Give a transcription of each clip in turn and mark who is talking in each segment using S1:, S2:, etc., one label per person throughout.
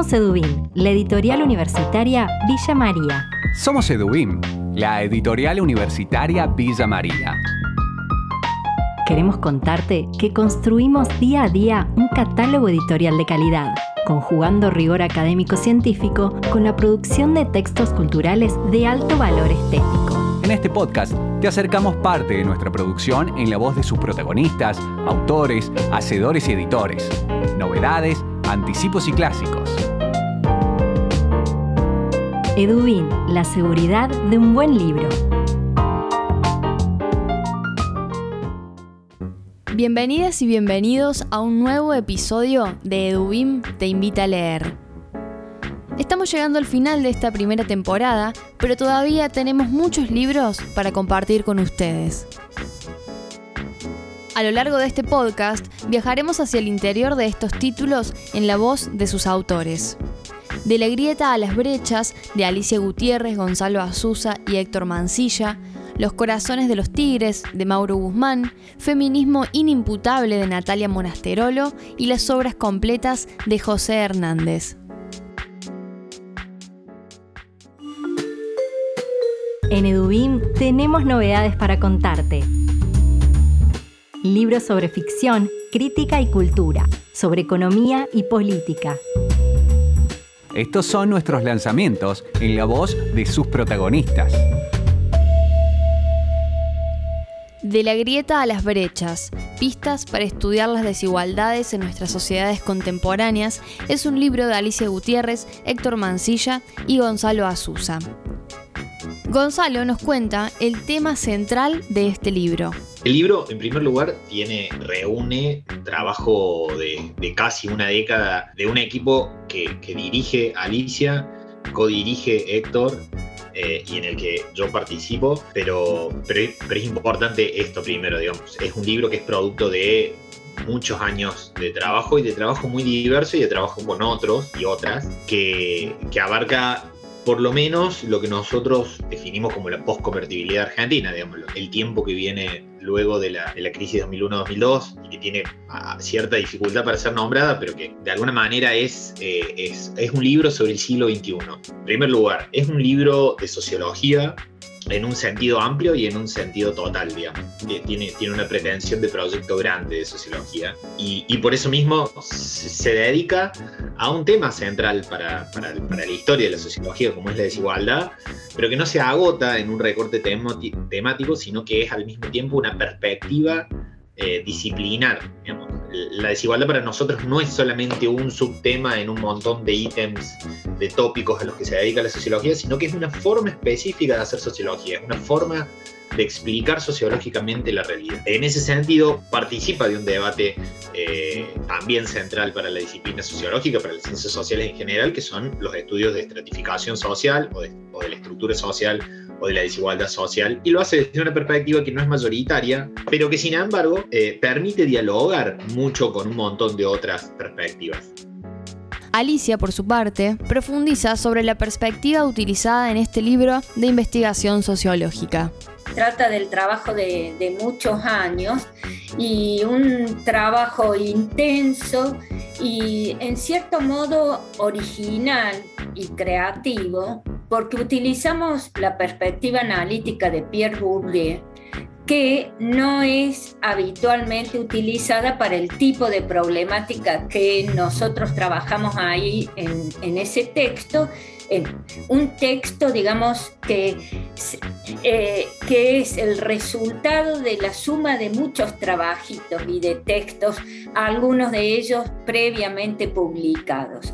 S1: Somos Edubim, la editorial universitaria Villa María.
S2: Somos Edubim, la editorial universitaria Villa María.
S1: Queremos contarte que construimos día a día un catálogo editorial de calidad, conjugando rigor académico-científico con la producción de textos culturales de alto valor estético.
S2: En este podcast te acercamos parte de nuestra producción en la voz de sus protagonistas, autores, hacedores y editores. Novedades, anticipos y clásicos.
S1: Edubin, la seguridad de un buen libro.
S3: Bienvenidas y bienvenidos a un nuevo episodio de Edubim Te Invita a Leer. Estamos llegando al final de esta primera temporada, pero todavía tenemos muchos libros para compartir con ustedes. A lo largo de este podcast viajaremos hacia el interior de estos títulos en la voz de sus autores. De la grieta a las brechas de Alicia Gutiérrez, Gonzalo Azusa y Héctor Mancilla, Los corazones de los tigres de Mauro Guzmán, Feminismo inimputable de Natalia Monasterolo y las obras completas de José Hernández.
S1: En Edubim tenemos novedades para contarte libros sobre ficción, crítica y cultura, sobre economía y política.
S2: Estos son nuestros lanzamientos en la voz de sus protagonistas.
S3: De la grieta a las brechas, pistas para estudiar las desigualdades en nuestras sociedades contemporáneas, es un libro de Alicia Gutiérrez, Héctor Mancilla y Gonzalo Azusa. Gonzalo nos cuenta el tema central de este libro.
S4: El libro, en primer lugar, tiene, reúne trabajo de, casi una década de un equipo que, dirige Alicia, codirige Héctor eh, y en el que yo participo, pero, pero, es importante esto primero, digamos. Es un libro que es producto de muchos años de trabajo y de trabajo muy diverso y de trabajo con otros y otras, que, que abarca por lo menos lo que nosotros definimos como la postconvertibilidad argentina, digamos, el tiempo que viene luego de la, de la crisis 2001-2002 y que tiene cierta dificultad para ser nombrada, pero que de alguna manera es, eh, es, es un libro sobre el siglo XXI. En primer lugar, es un libro de sociología en un sentido amplio y en un sentido total, digamos. Tiene, tiene una pretensión de proyecto grande de sociología y, y por eso mismo se dedica a un tema central para, para, para, la historia de la sociología, como es la desigualdad, pero que no se agota en un recorte temático, sino que es al mismo tiempo una perspectiva eh, disciplinar. La desigualdad para nosotros no es solamente un subtema en un montón de ítems, de tópicos a los que se dedica la sociología, sino que es una forma específica de hacer sociología, es una forma de explicar sociológicamente la realidad. En ese sentido, participa de un debate eh, también central para la disciplina sociológica, para las ciencias sociales en general, que son los estudios de estratificación social o de, o de la estructura social o de la desigualdad social, y lo hace desde una perspectiva que no es mayoritaria, pero que sin embargo eh, permite dialogar mucho con un montón de otras perspectivas.
S3: Alicia, por su parte, profundiza sobre la perspectiva utilizada en este libro de investigación sociológica.
S5: Trata del trabajo de, muchos años y un trabajo intenso y en cierto modo original y creativo porque utilizamos la perspectiva analítica de Pierre Bourdieu, que no es habitualmente utilizada para el tipo de problemática que nosotros trabajamos ahí en, ese texto. un texto, digamos, que, eh, que es el resultado de la suma de muchos trabajitos y de textos, algunos de ellos previamente publicados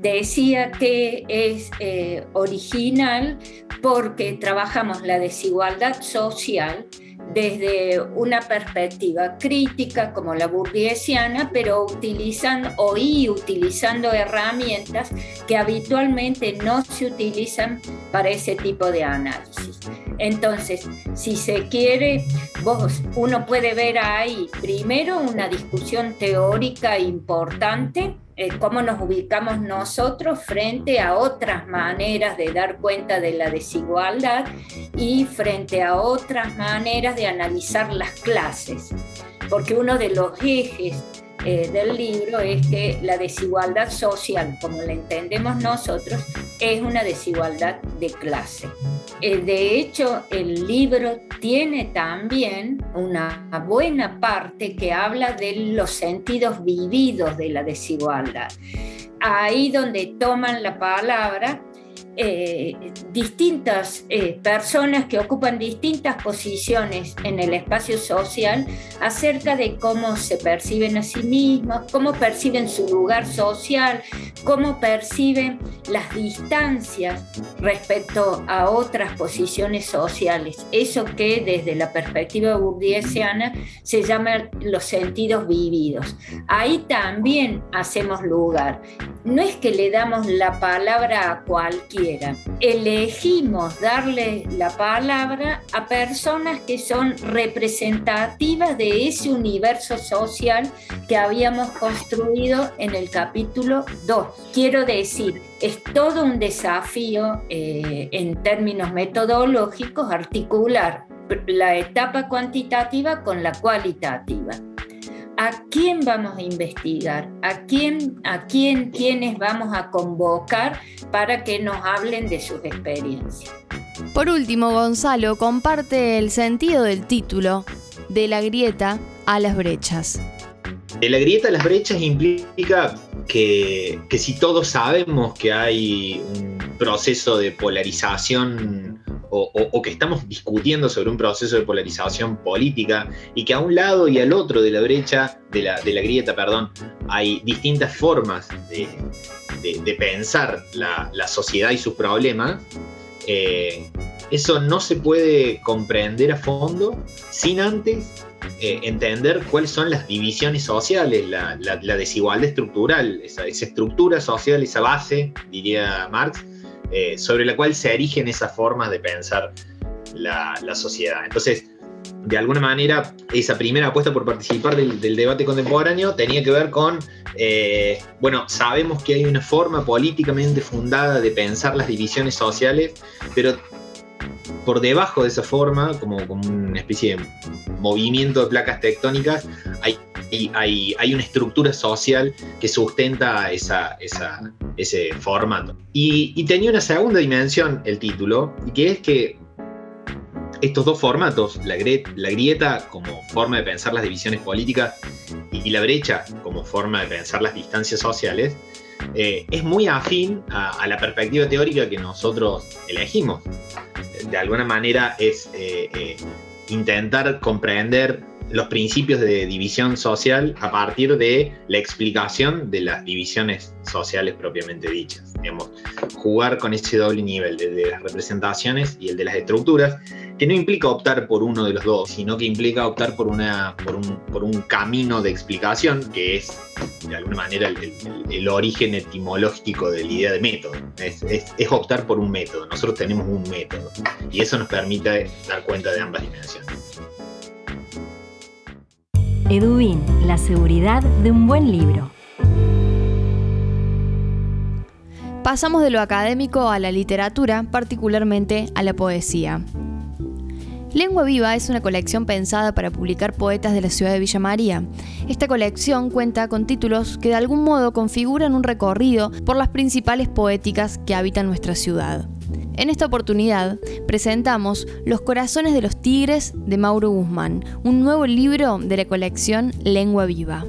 S5: decía que es eh, original porque trabajamos la desigualdad social desde una perspectiva crítica como la burguesiana, pero utilizando o y utilizando herramientas que habitualmente no se utilizan para ese tipo de análisis. Entonces, si se quiere, vos, uno puede ver ahí primero una discusión teórica importante eh, cómo nos ubicamos nosotros frente a otras maneras de dar cuenta de la desigualdad y frente a otras maneras de analizar las clases. Porque uno de los ejes eh, del libro es que la desigualdad social, como la entendemos nosotros, es una desigualdad de clase. Eh, de hecho, el libro tiene también una buena parte que habla de los sentidos vividos de la desigualdad. Ahí donde toman la palabra eh, distintas eh, personas que ocupan distintas posiciones en el espacio social acerca de cómo se perciben a sí mismos, cómo perciben su lugar social, cómo perciben las distancias respecto a otras posiciones sociales. Eso que desde la perspectiva burdiesiana se llama los sentidos vividos. Ahí también hacemos lugar. No es que le damos la palabra a Elegimos darle la palabra a personas que son representativas de ese universo social que habíamos construido en el capítulo 2. Quiero decir, es todo un desafío eh, en términos metodológicos articular la etapa cuantitativa con la cualitativa a quién vamos a investigar, a quién, a quién, quiénes vamos a convocar para que nos hablen de sus experiencias.
S3: Por último, Gonzalo comparte el sentido del título, de la grieta a las brechas.
S4: De la grieta a las brechas implica que, que si todos sabemos que hay un proceso de polarización o, que estamos discutiendo sobre un proceso de polarización política y que a un lado y al otro de la brecha, de la, grieta, perdón, hay distintas formas de, pensar la, sociedad y sus problemas, eh, eso no se puede comprender a fondo sin antes eh, entender cuáles son las divisiones sociales, la, desigualdad estructural, esa, esa, estructura social, esa base, diría Marx, eh, sobre la cual se erigen esas formas de pensar la, sociedad. Entonces, de alguna manera, esa primera apuesta por participar del, debate contemporáneo tenía que ver con, eh, bueno, sabemos que hay una forma políticamente fundada de pensar las divisiones sociales, pero por debajo de esa forma, como, como una especie de movimiento de placas tectónicas, hay hay, hay, una estructura social que sustenta esa, ese formato. Y, tenía una segunda dimensión el título, y que es que estos dos formatos, la, grieta como forma de pensar las divisiones políticas y, la brecha como forma de pensar las distancias sociales, eh, es muy afín a, la perspectiva teórica que nosotros elegimos. De alguna manera es eh, eh, intentar comprender los principios de división social a partir de la explicación de las divisiones sociales propiamente dichas. Digamos, jugar con ese doble nivel de, las representaciones y el de las estructuras, que no implica optar por uno de los dos, sino que implica optar por, una, por, un, camino de explicación que es, de alguna manera, el, origen etimológico de la idea de método. Es, es optar por un método. Nosotros tenemos un método y eso nos permite dar cuenta de ambas dimensiones.
S1: Edubin, la seguridad de un buen libro.
S3: Pasamos de lo académico a la literatura, particularmente a la poesía. Lengua Viva es una colección pensada para publicar poetas de la ciudad de Villa María. Esta colección cuenta con títulos que de algún modo configuran un recorrido por las principales poéticas que habitan nuestra ciudad. En esta oportunidad presentamos Los Corazones de los Tigres de Mauro Guzmán, un nuevo libro de la colección Lengua Viva.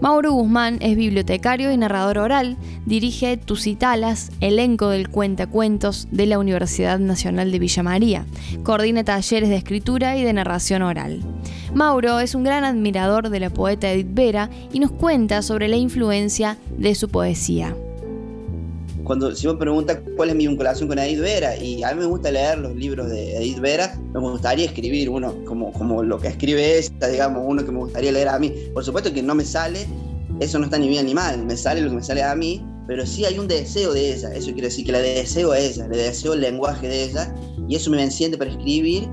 S3: Mauro Guzmán es bibliotecario y narrador oral, dirige Tusitalas, elenco del cuentacuentos de la Universidad Nacional de Villa María, coordina talleres de escritura y de narración oral. Mauro es un gran admirador de la poeta Edith Vera y nos cuenta sobre la influencia de su poesía
S6: cuando si me pregunta cuál es mi vinculación con Edith Vera, y a mí me gusta leer los libros de Edith Vera, me gustaría escribir uno como, como lo que escribe esta, digamos, uno que me gustaría leer a mí. Por supuesto que no me sale, eso no está ni bien ni mal, me sale lo que me sale a mí, pero sí hay un deseo de ella, eso quiere decir que le deseo a ella, le deseo el lenguaje de ella, y eso me enciende para escribir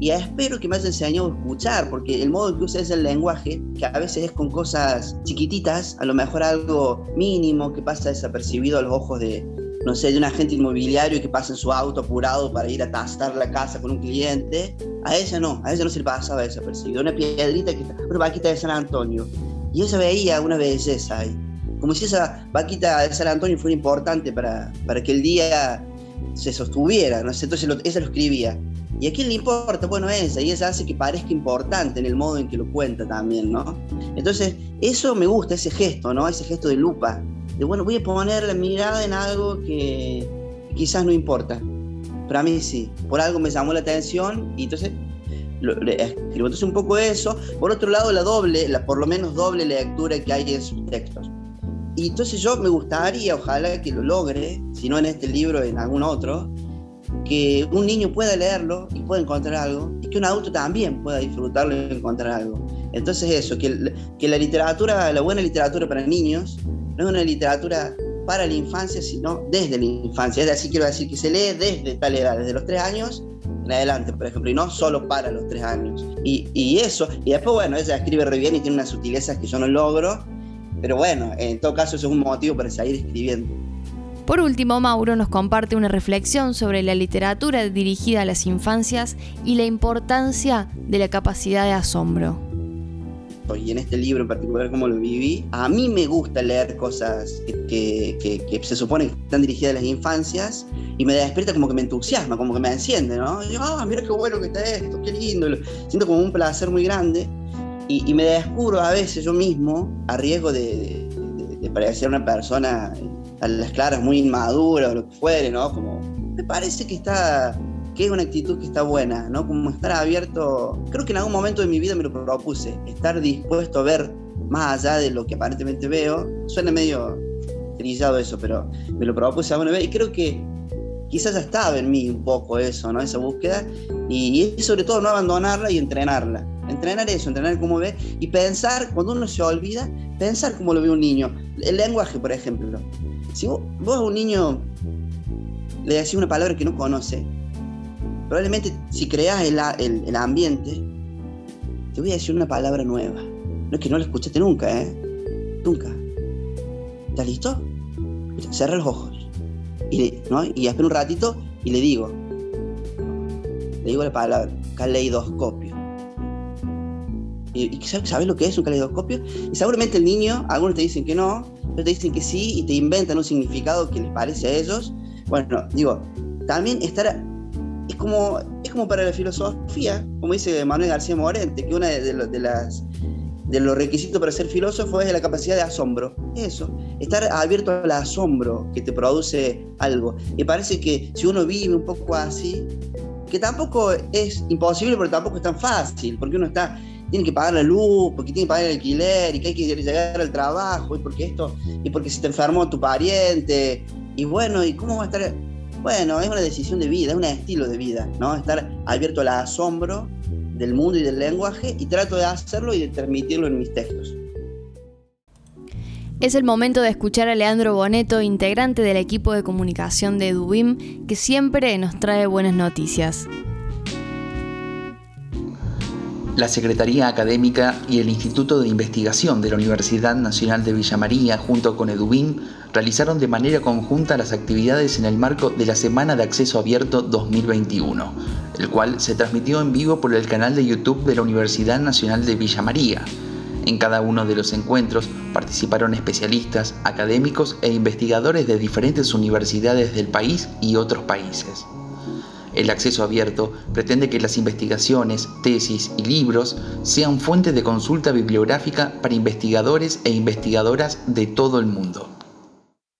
S6: y espero que me haya enseñado a escuchar, porque el modo en que usa el lenguaje, que a veces es con cosas chiquititas, a lo mejor algo mínimo que pasa desapercibido a los ojos de, no sé, de un agente inmobiliario que pasa en su auto apurado para ir a tastar la casa con un cliente. A ella no, a ella no se le pasaba desapercibido. Una piedrita que está, una vaquita de San Antonio. Y ella veía una belleza ahí. Como si esa vaquita de San Antonio fuera importante para, para que el día se sostuviera, ¿no? Entonces lo, ella lo escribía. ¿Y a quién le importa? Bueno, esa, y esa hace que parezca importante en el modo en que lo cuenta también, ¿no? Entonces, eso me gusta, ese gesto, ¿no? Ese gesto de lupa, de bueno, voy a poner la mirada en algo que quizás no importa, pero a mí sí, por algo me llamó la atención y entonces escribo entonces un poco eso. Por otro lado, la doble, la por lo menos doble lectura que hay en sus textos. Y entonces yo me gustaría, ojalá que lo logre, si no en este libro, en algún otro, que un niño pueda leerlo y pueda encontrar algo, y que un adulto también pueda disfrutarlo y encontrar algo. Entonces eso, que, que la literatura, la buena literatura para niños, no es una literatura para la infancia, sino desde la infancia. Es decir, quiero decir que se lee desde tal edad, desde los tres años en adelante, por ejemplo, y no solo para los tres años. Y, y eso, y después, bueno, ella escribe re bien y tiene unas sutilezas que yo no logro, pero bueno, en todo caso eso es un motivo para seguir escribiendo.
S3: Por último, Mauro nos comparte una reflexión sobre la literatura dirigida a las infancias y la importancia de la capacidad de asombro.
S6: Y en este libro en particular, como lo viví, a mí me gusta leer cosas que, se supone que están dirigidas a las infancias y me despierta como que me entusiasma, como que me enciende, ¿no? Y yo, ah, mira qué bueno que está esto, qué lindo. Siento como un placer muy grande y, me descubro a veces yo mismo a riesgo de parecer una persona a las claras muy inmadura o lo que fuere, ¿no? Como, me parece que está, que es una actitud que está buena, ¿no? Como estar abierto, creo que en algún momento de mi vida me lo propuse, estar dispuesto a ver más allá de lo que aparentemente veo, suena medio trillado eso, pero me lo propuse alguna vez y creo que quizás ya estaba en mí un poco eso, ¿no? Esa búsqueda y, y sobre todo no abandonarla y entrenarla. Entrenar eso, entrenar cómo ve y pensar, cuando uno se olvida, pensar cómo lo ve un niño. El lenguaje, por ejemplo. Si vos, a un niño le decís una palabra que no conoce, probablemente si creas el, el, ambiente, te voy a decir una palabra nueva. No es que no la escuchaste nunca, ¿eh? Nunca. ¿Estás listo? Cierra los ojos. Y, ¿no? y espera un ratito y le digo. Le digo la palabra, caleidoscopio. ¿Y, y sabes lo que es un caleidoscopio? Y seguramente el niño, algunos te dicen que no, te dicen que sí y te inventan un significado que les parece a ellos. Bueno, digo, también estar es como, es como para la filosofía, como dice Manuel García Morente, que uno de, las de los requisitos para ser filósofo es la capacidad de asombro. Eso, estar abierto al asombro que te produce algo. Y parece que si uno vive un poco así, que tampoco es imposible, pero tampoco es tan fácil, porque uno está tiene que pagar la luz, porque tiene que pagar el alquiler, y que hay que llegar al trabajo, y porque esto, y porque se te enfermó tu pariente, y bueno, ¿y cómo va a estar? Bueno, es una decisión de vida, es un estilo de vida, ¿no? Estar abierto al asombro del mundo y del lenguaje, y trato de hacerlo y de transmitirlo en mis textos.
S3: Es el momento de escuchar a Leandro Boneto, integrante del equipo de comunicación de Dubim, que siempre nos trae buenas noticias.
S7: La Secretaría Académica y el Instituto de Investigación de la Universidad Nacional de Villa María, junto con EDUBIM, realizaron de manera conjunta las actividades en el marco de la Semana de Acceso Abierto 2021, el cual se transmitió en vivo por el canal de YouTube de la Universidad Nacional de Villa María. En cada uno de los encuentros participaron especialistas, académicos e investigadores de diferentes universidades del país y otros países. El acceso abierto pretende que las investigaciones, tesis y libros sean fuente de consulta bibliográfica para investigadores e investigadoras de todo el mundo.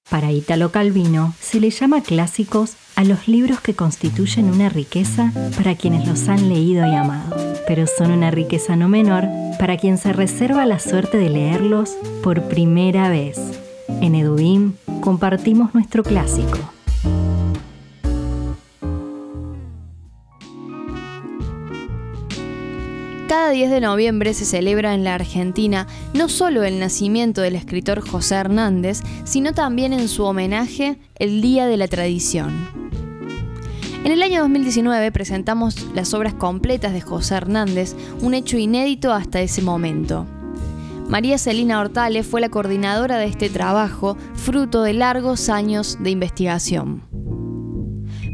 S1: Para Italo Calvino se le llama clásicos a los libros que constituyen una riqueza para quienes los han leído y amado, pero son una riqueza no menor para quien se reserva la suerte de leerlos por primera vez. En Edubim compartimos nuestro clásico.
S3: Cada 10 de noviembre se celebra en la Argentina no solo el nacimiento del escritor José Hernández, sino también en su homenaje el Día de la Tradición. En el año 2019 presentamos las obras completas de José Hernández, un hecho inédito hasta ese momento. María Celina Hortales fue la coordinadora de este trabajo, fruto de largos años de investigación.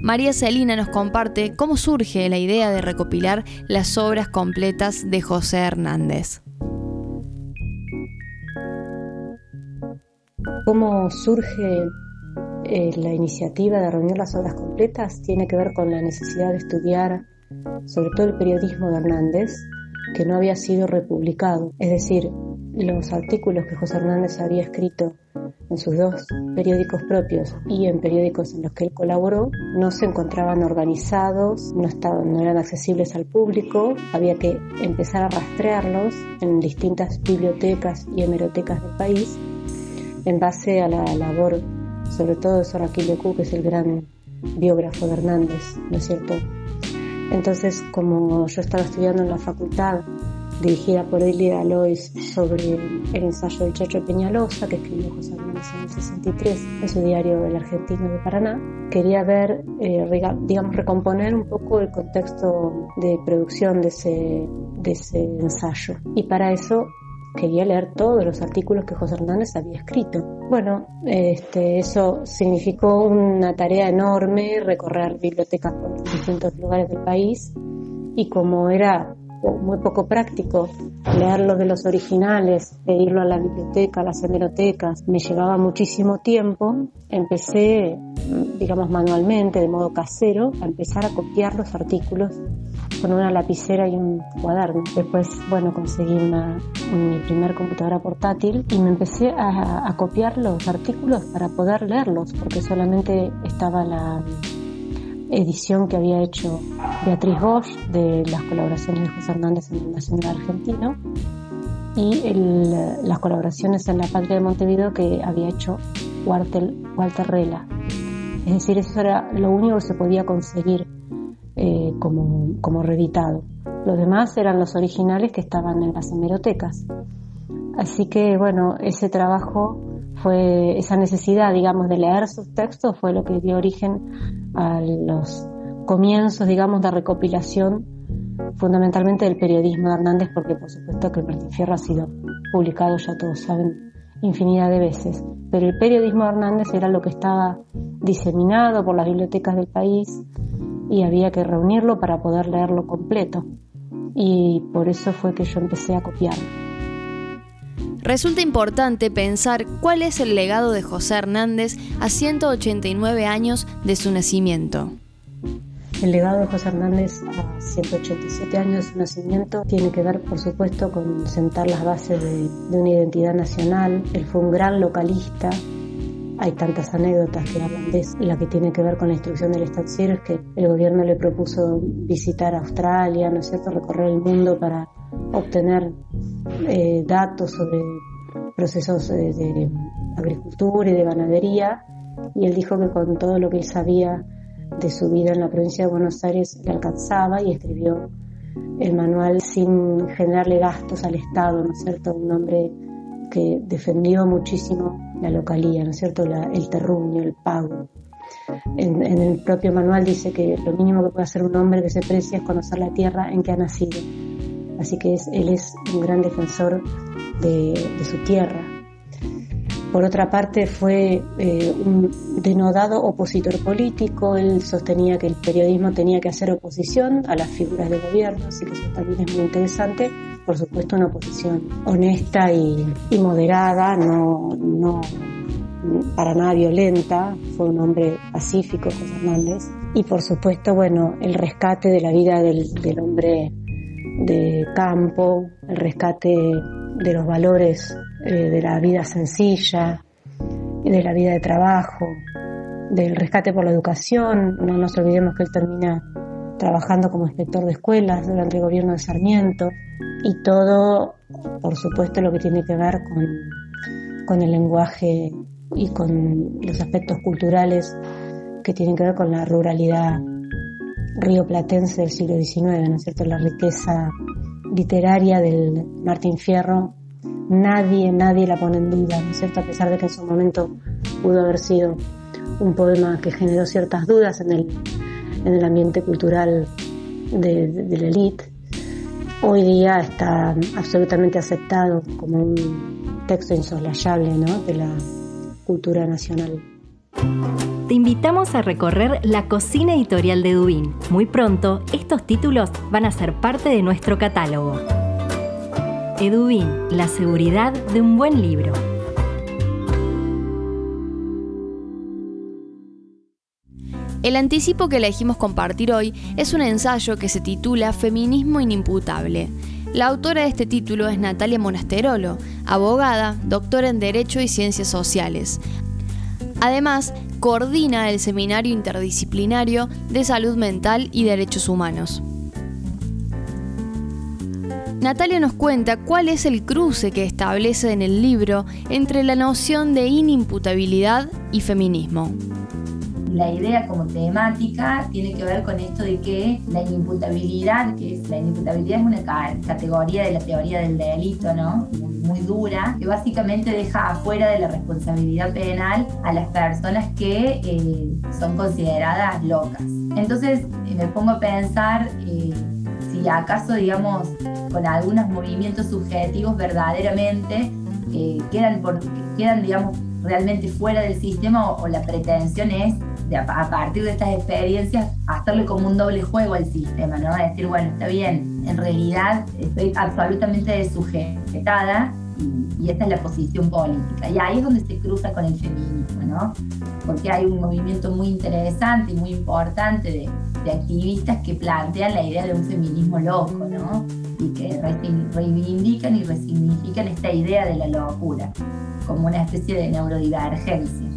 S3: María Celina nos comparte cómo surge la idea de recopilar las obras completas de José Hernández.
S8: ¿Cómo surge eh, la iniciativa de reunir las obras completas? Tiene que ver con la necesidad de estudiar sobre todo el periodismo de Hernández, que no había sido republicado, es decir, los artículos que José Hernández había escrito en sus dos periódicos propios y en periódicos en los que él colaboró no se encontraban organizados, no, estaban, no eran accesibles al público, había que empezar a rastrearlos en distintas bibliotecas y hemerotecas del país en base a la labor, sobre todo de Soraquil Q, que es el gran biógrafo de Hernández, ¿no es cierto? Entonces, como yo estaba estudiando en la facultad dirigida por Elida Alois sobre el ensayo del Chacho Peñalosa que escribió José Hernández en el 63 en su diario El Argentino de Paraná. Quería ver, eh, digamos, recomponer un poco el contexto de producción de ese, de ese ensayo. Y para eso quería leer todos los artículos que José Hernández había escrito. Bueno, este, eso significó una tarea enorme, recorrer bibliotecas por distintos lugares del país y como era muy poco práctico leerlo de los originales, pedirlo a la biblioteca, a las hemerotecas, me llevaba muchísimo tiempo, empecé, digamos, manualmente, de modo casero, a empezar a copiar los artículos con una lapicera y un cuaderno. Después, bueno, conseguí una, mi primer computadora portátil y me empecé a, a copiar los artículos para poder leerlos, porque solamente estaba la edición que había hecho Beatriz Bosch de las colaboraciones de José Hernández en el Nacional Argentino y las colaboraciones en La Patria de Montevideo que había hecho Walter, Walter Rela. Es decir, eso era lo único que se podía conseguir eh, como, como reeditado. Los demás eran los originales que estaban en las hemerotecas. Así que, bueno, ese trabajo fue esa necesidad, digamos, de leer sus textos fue lo que dio origen a los comienzos, digamos, de recopilación fundamentalmente del periodismo de Hernández, porque por supuesto que el Martín Fierro ha sido publicado, ya todos saben, infinidad de veces. Pero el periodismo de Hernández era lo que estaba diseminado por las bibliotecas del país y había que reunirlo para poder leerlo completo. Y por eso fue que yo empecé a copiarlo.
S3: Resulta importante pensar cuál es el legado de José Hernández a 189 años de su nacimiento.
S8: El legado de José Hernández a 187 años de su nacimiento tiene que ver, por supuesto, con sentar las bases de, una identidad nacional. Él fue un gran localista. Hay tantas anécdotas que hablan de. La que tiene que ver con la instrucción del estanciero es que el gobierno le propuso visitar Australia, ¿no es cierto?, recorrer el mundo para obtener eh, datos sobre procesos de, de agricultura y de ganadería. Y él dijo que con todo lo que él sabía de su vida en la provincia de Buenos Aires le alcanzaba y escribió el manual sin generarle gastos al Estado, ¿no es cierto? Un hombre que defendió muchísimo la localía, ¿no es cierto? el terruño, el pago. En, el propio manual dice que lo mínimo que puede hacer un hombre que se precia es conocer la tierra en que ha nacido. Así que él es un gran defensor de su tierra, por otra parte, fue eh, un denodado opositor político. Él sostenía que el periodismo tenía que hacer oposición a las figuras de gobierno, así que eso también es muy interesante. Por supuesto, una oposición honesta y, moderada, no, no para nada violenta. Fue un hombre pacífico, José Hernández. Y por supuesto, bueno, el rescate de la vida del, del hombre de campo, el rescate de los valores eh, de la vida sencilla, de la vida de trabajo, del rescate por la educación. No nos olvidemos que él termina trabajando como inspector de escuelas durante el gobierno de Sarmiento y todo, por supuesto, lo que tiene que ver con, con el lenguaje y con los aspectos culturales que tienen que ver con la ruralidad rioplatense del siglo XIX, ¿no es cierto? La riqueza literaria del Martín Fierro nadie, nadie la pone en duda, ¿no es cierto? A pesar de que en su momento pudo haber sido un poema que generó ciertas dudas en el, en el ambiente cultural de, la élite, hoy día está absolutamente aceptado como un texto insolayable ¿no? de la cultura nacional.
S1: Te invitamos a recorrer la cocina editorial de Dubín. Muy pronto, estos títulos van a ser parte de nuestro catálogo. Edubín, la seguridad de un buen libro.
S3: El anticipo que elegimos compartir hoy es un ensayo que se titula Feminismo inimputable. La autora de este título es Natalia Monasterolo, abogada, doctora en Derecho y Ciencias Sociales. Además, coordina el Seminario Interdisciplinario de Salud Mental y Derechos Humanos. Natalia nos cuenta cuál es el cruce que establece en el libro entre la noción de inimputabilidad y feminismo
S9: la idea como temática tiene que ver con esto de que la inimputabilidad, que es la inimputabilidad es una categoría de la teoría del delito, ¿no? Muy, dura, que básicamente deja afuera de la responsabilidad penal a las personas que eh, son consideradas locas. Entonces eh, me pongo a pensar eh, si acaso, digamos, con algunos movimientos subjetivos verdaderamente quedan, por, quedan, digamos, realmente fuera del sistema o la pretensión es a partir de estas experiencias, hacerle como un doble juego al sistema, ¿no? Decir, bueno, está bien, en realidad estoy absolutamente desujetada y, esta es la posición política. Y ahí es donde se cruza con el feminismo, ¿no? Porque hay un movimiento muy interesante y muy importante de activistas que plantean la idea de un feminismo loco, ¿no? Y que reivindican y resignifican esta idea de la locura como una especie de neurodivergencia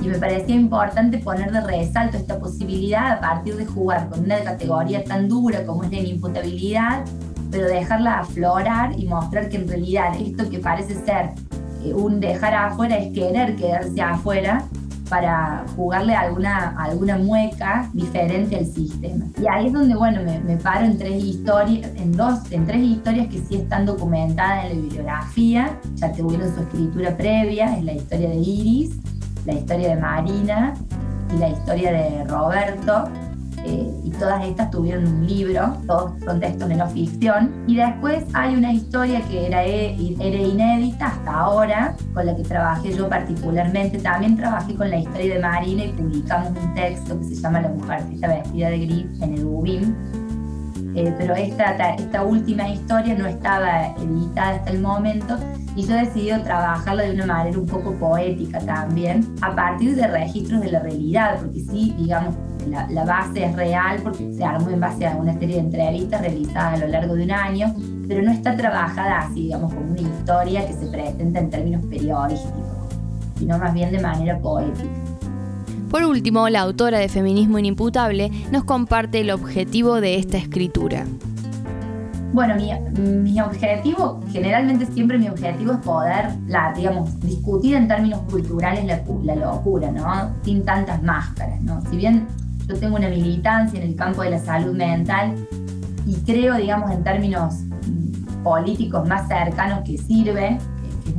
S9: y me parecía importante poner de resalto esta posibilidad a partir de jugar con una categoría tan dura como es la inimputabilidad, pero dejarla aflorar y mostrar que en realidad esto que parece ser eh, un dejar afuera es querer quedarse afuera para jugarle alguna, alguna mueca diferente al sistema. Y ahí es donde, bueno, me, me, paro en tres historias, en dos, en tres historias que sí están documentadas en la bibliografía, ya tuvieron su escritura previa, es la historia de Iris, la historia de Marina y la historia de Roberto. Eh, y todas estas tuvieron un libro, todos son textos de no ficción. Y después hay una historia que era, era inédita hasta ahora, con la que trabajé yo particularmente. También trabajé con la historia de Marina y publicamos un texto que se llama La mujercita vestida de gris en el UBIM. Eh, pero esta, esta última historia no estaba editada hasta el momento y yo he decidido trabajarla de una manera un poco poética también, a partir de registros de la realidad, porque sí, digamos, la, la, base es real porque se armó en base a una serie de entrevistas realizadas a lo largo de un año, pero no está trabajada así, digamos, como una historia que se presenta en términos periodísticos, sino más bien de manera poética.
S3: Por último, la autora de Feminismo Inimputable nos comparte el objetivo de esta escritura.
S9: Bueno, mi, objetivo, generalmente siempre mi objetivo es poder, digamos, discutir en términos culturales la, la locura, ¿no? Sin tantas máscaras, ¿no? Si bien yo tengo una militancia en el campo de la salud mental y creo, digamos, en términos mm, políticos más cercanos que sirve,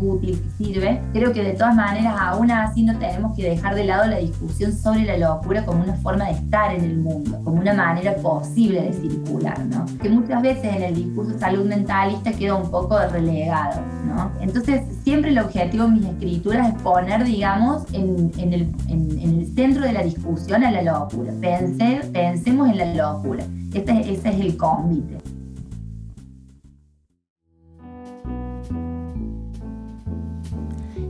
S9: útil, que sirve. Creo que de todas maneras, aún así, no tenemos que dejar de lado la discusión sobre la locura como una forma de estar en el mundo, como una manera posible de circular, ¿no? Que muchas veces en el discurso salud mentalista queda un poco relegado, ¿no? Entonces, siempre el objetivo de mis escrituras es poner, digamos, en, el, en, el, centro de la discusión a la locura. pensemos en la locura. Este, ese es el convite.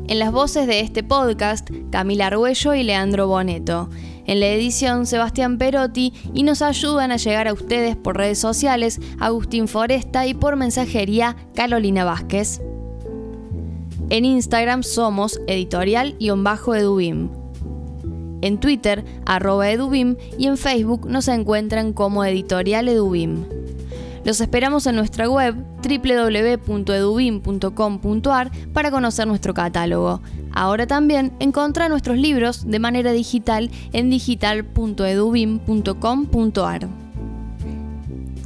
S3: En las voces de este podcast, Camila Arguello y Leandro Boneto. En la edición, Sebastián Perotti y nos ayudan a llegar a ustedes por redes sociales, Agustín Foresta y por mensajería, Carolina Vázquez. En Instagram somos editorial-edubim. En Twitter, arroba edubim y en Facebook nos encuentran como editorial edubim. Los esperamos en nuestra web www.edubim.com.ar para conocer nuestro catálogo. Ahora también encontra nuestros libros de manera digital en digital.edubim.com.ar.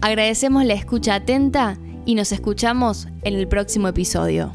S3: Agradecemos la escucha atenta y nos escuchamos en el próximo episodio.